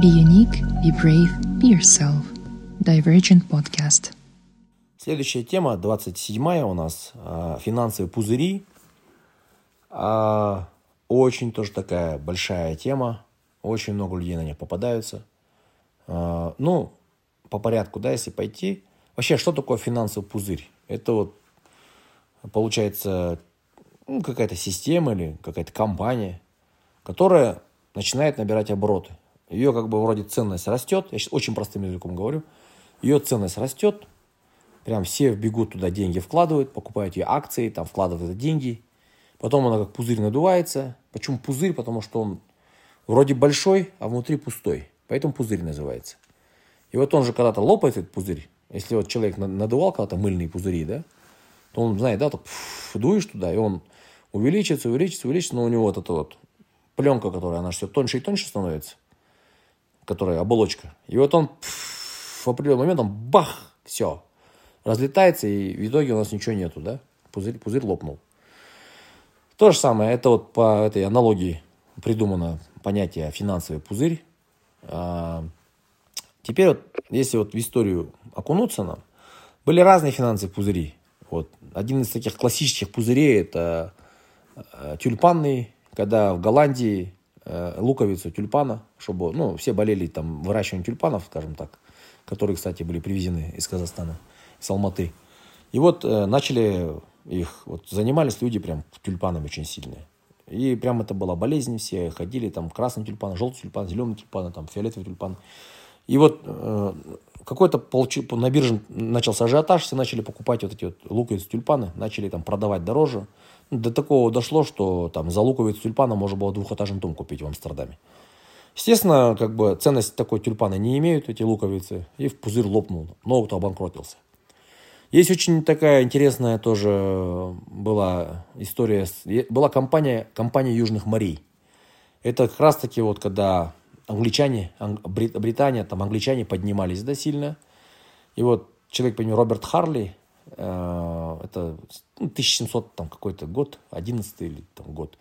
Be unique, be brave, be yourself. Divergent Podcast. Следующая тема, 27 у нас, а, финансовые пузыри. А, очень тоже такая большая тема. Очень много людей на нее попадаются. А, ну, по порядку, да, если пойти. Вообще, что такое финансовый пузырь? Это вот, получается, ну, какая-то система или какая-то компания, которая начинает набирать обороты. Ее как бы вроде ценность растет, я сейчас очень простым языком говорю, ее ценность растет, прям все бегут туда, деньги вкладывают, покупают ее акции, там вкладывают деньги, потом она как пузырь надувается. Почему пузырь? Потому что он вроде большой, а внутри пустой, поэтому пузырь называется. И вот он же когда-то лопает этот пузырь, если вот человек надувал когда-то мыльные пузыри, да, то он, знает, да, так дуешь туда, и он увеличивается, увеличивается, увеличивается, но у него вот эта вот пленка, которая, она все тоньше и тоньше становится, которая оболочка. И вот он в определенный момент, он бах, все, разлетается, и в итоге у нас ничего нету, да? Пузырь, пузырь лопнул. То же самое, это вот по этой аналогии придумано понятие финансовый пузырь. А, теперь вот, если вот в историю окунуться нам, были разные финансовые пузыри. Вот. Один из таких классических пузырей – это э, тюльпанный когда в Голландии луковицу тюльпана, чтобы, ну, все болели там выращиванием тюльпанов, скажем так, которые, кстати, были привезены из Казахстана, из Алматы. И вот э, начали их, вот занимались люди прям тюльпанами очень сильные. И прям это была болезнь, все ходили там красный тюльпан, желтый тюльпан, зеленый тюльпан, там фиолетовый тюльпан. И вот э, какой-то на бирже начался ажиотаж, все начали покупать вот эти вот луковицы тюльпаны, начали там продавать дороже. До такого дошло, что там за луковицу тюльпана можно было двухэтажный дом купить в Амстердаме. Естественно, как бы ценность такой тюльпана не имеют эти луковицы, и в пузырь лопнул, много кто обанкротился. Есть очень такая интересная тоже была история, была компания, компания Южных морей. Это как раз таки вот когда англичане, Британия, там англичане поднимались, да, сильно. И вот человек по имени Роберт Харли, Э, это 1700 ну, там какой-то год, 11 или там год.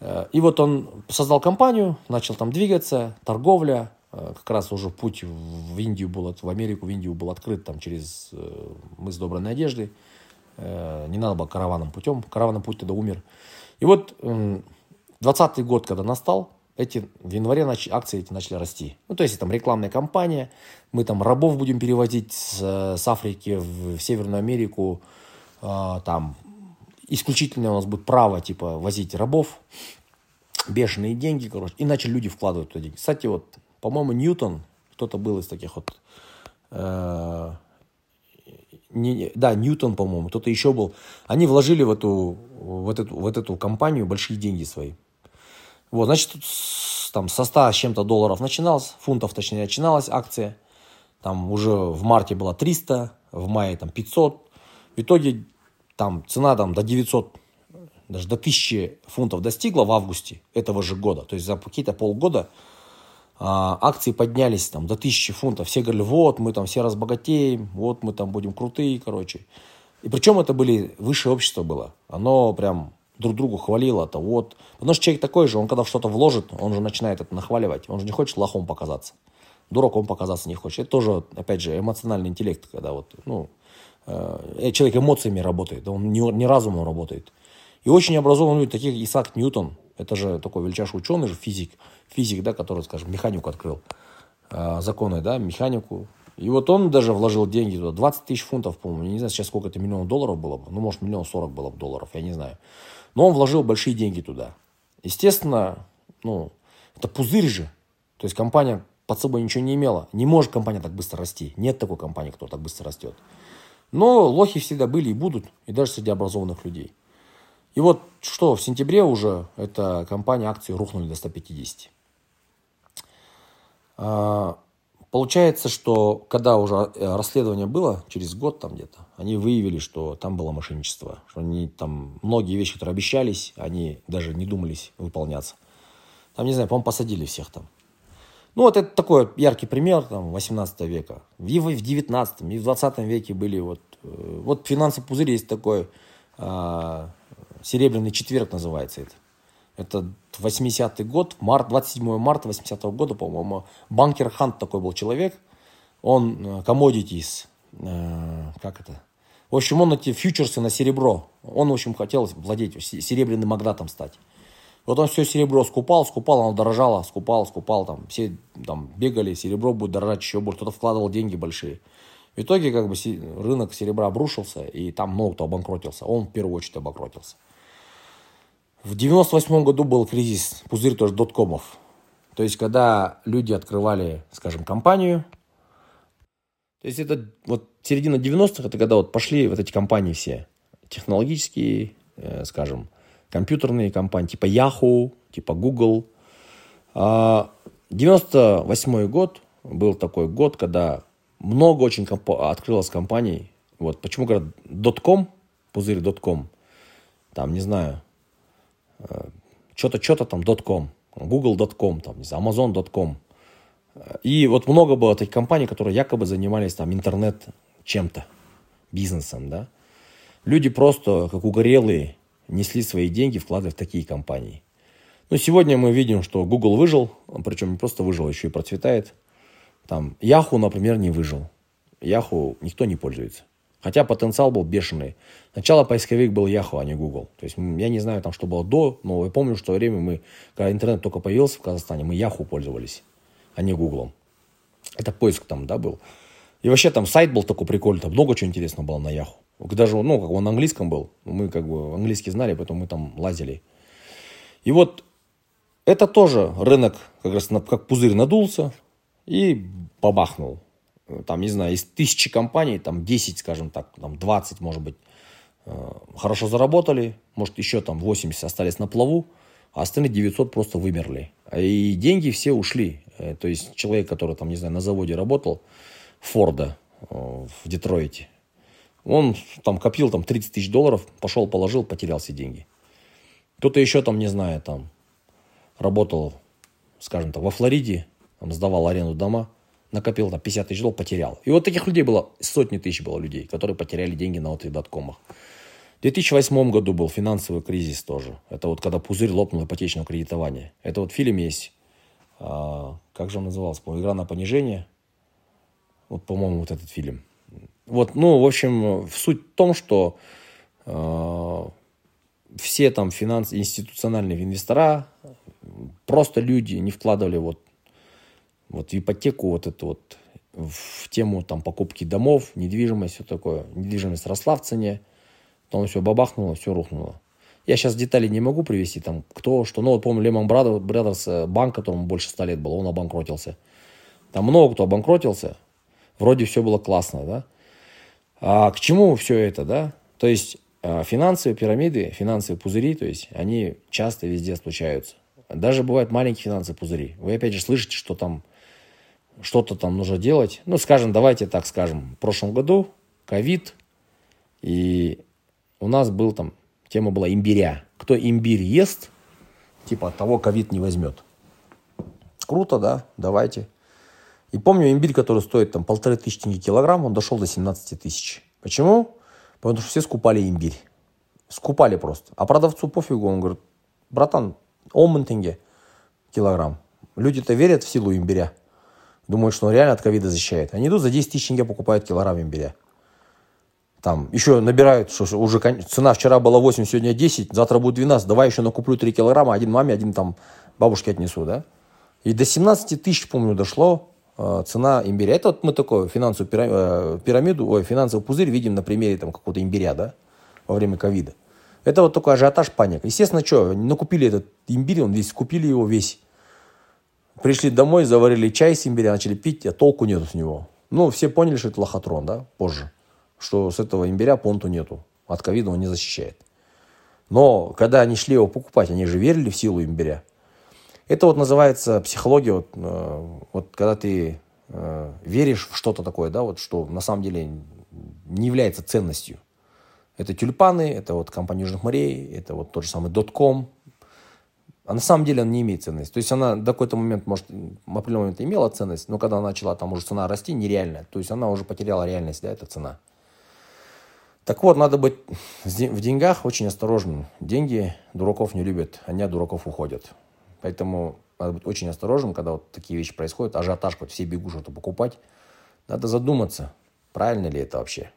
Э, и вот он создал компанию, начал там двигаться, торговля, э, как раз уже путь в Индию был, в Америку, в Индию был открыт там через мыс Доброй Надежды. Не надо было караванным путем, караванный путь тогда умер. И вот 20 год, когда настал, эти, в январе нач, акции эти начали расти. Ну, то есть, там рекламная кампания, мы там рабов будем перевозить с, с Африки в, в Северную Америку, э, там исключительно у нас будет право, типа, возить рабов, бешеные деньги, короче, и начали люди вкладывать туда деньги. Кстати, вот, по-моему, Ньютон, кто-то был из таких вот, э, не, да, Ньютон, по-моему, кто-то еще был, они вложили в эту, в эту, в эту компанию большие деньги свои. Вот, значит, там со 100 с чем-то долларов начиналось, фунтов точнее начиналась акция. Там уже в марте было 300, в мае там 500. В итоге там цена там до 900, даже до 1000 фунтов достигла в августе этого же года. То есть за какие-то полгода а, акции поднялись там до 1000 фунтов. Все говорили, вот мы там все разбогатеем, вот мы там будем крутые, короче. И причем это были, высшее общество было. Оно прям друг другу хвалило, то вот. Потому что человек такой же, он когда что-то вложит, он же начинает это нахваливать. Он же не хочет лохом показаться. Дураком показаться не хочет. Это тоже, опять же, эмоциональный интеллект, когда вот, ну, э, человек эмоциями работает, он не, не разумом работает. И очень образованные люди, таких Исаак Ньютон, это же такой величайший ученый, же физик, физик, да, который, скажем, механику открыл, э, законы, да, механику. И вот он даже вложил деньги туда, 20 тысяч фунтов, по-моему, не знаю сейчас сколько это миллионов долларов было бы, ну, может, миллион сорок было бы долларов, я не знаю. Но он вложил большие деньги туда. Естественно, ну, это пузырь же. То есть компания под собой ничего не имела. Не может компания так быстро расти. Нет такой компании, кто так быстро растет. Но лохи всегда были и будут, и даже среди образованных людей. И вот что, в сентябре уже эта компания акции рухнули до 150. Получается, что когда уже э, расследование было, через год там где-то, они выявили, что там было мошенничество. Что они там, многие вещи, которые обещались, они даже не думались выполняться. Там, не знаю, по-моему, посадили всех там. Ну, вот это такой яркий пример там, 18 века. И в 19 и в 20 веке были вот... Э, вот финансовый пузырь есть такой, а, серебряный четверг называется это. Это 80-й год, март, 27 марта 80-го года, по-моему. Банкер Хант такой был человек. Он э, commodities, э, как это? В общем, он эти фьючерсы на серебро. Он, в общем, хотел владеть, серебряным магнатом стать. Вот он все серебро скупал, скупал, оно дорожало, скупал, скупал, там, все там бегали, серебро будет дорожать еще больше, кто-то вкладывал деньги большие. В итоге, как бы, рынок серебра обрушился, и там много кто обанкротился. Он в первую очередь обанкротился. В 98 году был кризис, пузырь тоже доткомов. То есть, когда люди открывали, скажем, компанию, то есть это вот середина 90-х, это когда вот пошли вот эти компании все, технологические, э, скажем, компьютерные компании, типа Yahoo, типа Google. А 98 год был такой год, когда много очень комп- открылось компаний. Вот почему говорят .com, пузырь .com, там, не знаю, что-то, что-то там .com, google.com, там, не знаю, amazon.com. И вот много было таких компаний, которые якобы занимались там интернет чем-то, бизнесом, да. Люди просто, как угорелые, несли свои деньги, вкладывая в такие компании. Но сегодня мы видим, что Google выжил, причем не просто выжил, еще и процветает. Там Yahoo, например, не выжил. Yahoo никто не пользуется. Хотя потенциал был бешеный. Сначала поисковик был Yahoo, а не Google. То есть я не знаю, там, что было до, но я помню, что время мы, когда интернет только появился в Казахстане, мы Yahoo пользовались а не Гуглом. Это поиск там, да, был. И вообще там сайт был такой прикольный, там много чего интересного было на Яху. Даже, ну, как он на английском был, мы как бы английский знали, поэтому мы там лазили. И вот это тоже рынок как раз как пузырь надулся и побахнул. Там, не знаю, из тысячи компаний, там 10, скажем так, там 20, может быть, э, хорошо заработали, может, еще там 80 остались на плаву, а остальные 900 просто вымерли. И деньги все ушли. Э, то есть человек, который там, не знаю, на заводе работал, Форда э, в Детройте, он там копил там 30 тысяч долларов, пошел, положил, потерял все деньги. Кто-то еще там, не знаю, там работал, скажем так, во Флориде, там сдавал аренду дома, накопил там 50 тысяч долларов, потерял. И вот таких людей было, сотни тысяч было людей, которые потеряли деньги на вот этих доткомах. В 2008 году был финансовый кризис тоже. Это вот когда пузырь лопнул ипотечного кредитования. Это вот фильм есть а, как же он назывался, по «Игра на понижение». Вот, по-моему, вот этот фильм. Вот, ну, в общем, суть в том, что э, все там финанс, институциональные инвестора, просто люди не вкладывали вот, вот ипотеку, вот это вот, в тему там покупки домов, недвижимость, все такое. Недвижимость росла в цене, потом все бабахнуло, все рухнуло. Я сейчас детали не могу привести, там, кто, что. Ну, вот помню, Brothers, э, банк, которому больше 100 лет было, он обанкротился. Там много кто обанкротился. Вроде все было классно, да. А к чему все это, да? То есть э, финансовые пирамиды, финансовые пузыри, то есть они часто везде случаются. Даже бывают маленькие финансовые пузыри. Вы опять же слышите, что там что-то там нужно делать. Ну, скажем, давайте так скажем. В прошлом году ковид, и у нас был там Тема была имбиря. Кто имбирь ест, типа от того ковид не возьмет. Круто, да, давайте. И помню, имбирь, который стоит там полторы тысячи тенге килограмм, он дошел до 17 тысяч. Почему? Потому что все скупали имбирь. Скупали просто. А продавцу пофигу, он говорит, братан, тенге килограмм. Люди-то верят в силу имбиря. Думают, что он реально от ковида защищает. Они идут за 10 тысяч тенге покупают килограмм имбиря. Там еще набирают, что уже цена вчера была 8, сегодня 10, завтра будет 12, давай еще накуплю 3 килограмма, один маме, один там бабушке отнесу, да. И до 17 тысяч, помню, дошло э, цена имбиря. Это вот мы такую финансовую э, пирамиду, ой, финансовый пузырь видим на примере там какого-то имбиря, да, во время ковида. Это вот такой ажиотаж, паника. Естественно, что, накупили этот имбирь, он весь, купили его весь. Пришли домой, заварили чай с имбиря, начали пить, а толку нету с него. Ну, все поняли, что это лохотрон, да, позже что с этого имбиря понту нету. От ковида он не защищает. Но когда они шли его покупать, они же верили в силу имбиря. Это вот называется психология, вот, э, вот когда ты э, веришь в что-то такое, да, вот что на самом деле не является ценностью. Это тюльпаны, это вот компания Южных морей, это вот тот же самый Dotcom. А на самом деле она не имеет ценности. То есть она до какой-то момент, может, в определенный момент имела ценность, но когда она начала там уже цена расти, нереальная. То есть она уже потеряла реальность, да, эта цена. Так вот, надо быть в деньгах очень осторожным. Деньги дураков не любят, они от дураков уходят. Поэтому надо быть очень осторожным, когда вот такие вещи происходят. Ажиотаж, вот все бегут что-то покупать. Надо задуматься, правильно ли это вообще.